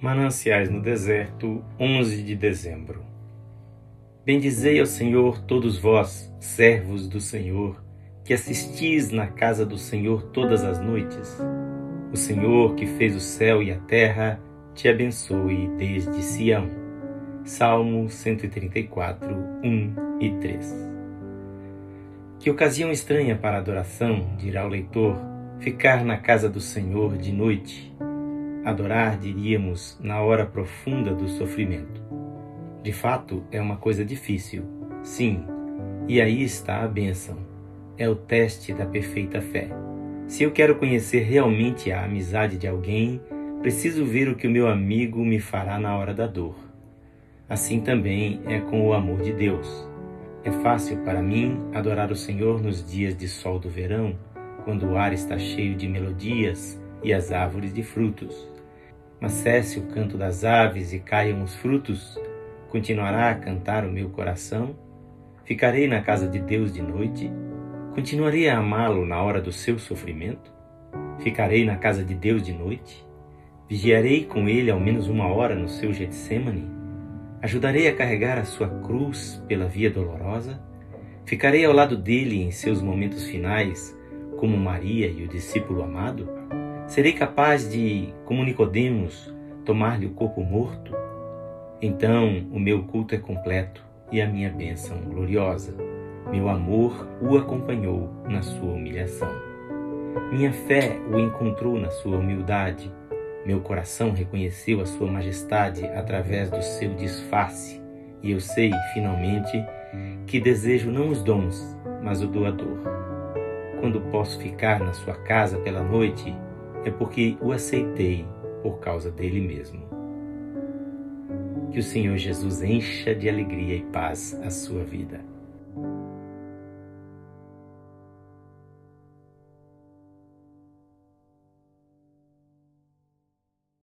Mananciais no Deserto, 11 de dezembro. Bendizei ao Senhor todos vós, servos do Senhor, que assistis na casa do Senhor todas as noites. O Senhor que fez o céu e a terra te abençoe desde Sião. Salmo 134, 1 e 3. Que ocasião estranha para adoração, dirá o leitor, ficar na casa do Senhor de noite Adorar, diríamos, na hora profunda do sofrimento. De fato, é uma coisa difícil, sim, e aí está a bênção. É o teste da perfeita fé. Se eu quero conhecer realmente a amizade de alguém, preciso ver o que o meu amigo me fará na hora da dor. Assim também é com o amor de Deus. É fácil para mim adorar o Senhor nos dias de sol do verão, quando o ar está cheio de melodias e as árvores de frutos. Mas cesse o canto das aves e caiam os frutos, continuará a cantar o meu coração? Ficarei na casa de Deus de noite? Continuarei a amá-lo na hora do seu sofrimento? Ficarei na casa de Deus de noite? Vigiarei com ele ao menos uma hora no seu Getsemane? Ajudarei a carregar a sua cruz pela via dolorosa? Ficarei ao lado dele em seus momentos finais, como Maria e o discípulo amado? Serei capaz de, como Nicodemos, tomar-lhe o corpo morto? Então o meu culto é completo e a minha bênção gloriosa. Meu amor o acompanhou na sua humilhação. Minha fé o encontrou na sua humildade. Meu coração reconheceu a sua majestade através do seu disfarce. E eu sei, finalmente, que desejo não os dons, mas o doador. Quando posso ficar na sua casa pela noite é porque o aceitei por causa dele mesmo. Que o Senhor Jesus encha de alegria e paz a sua vida.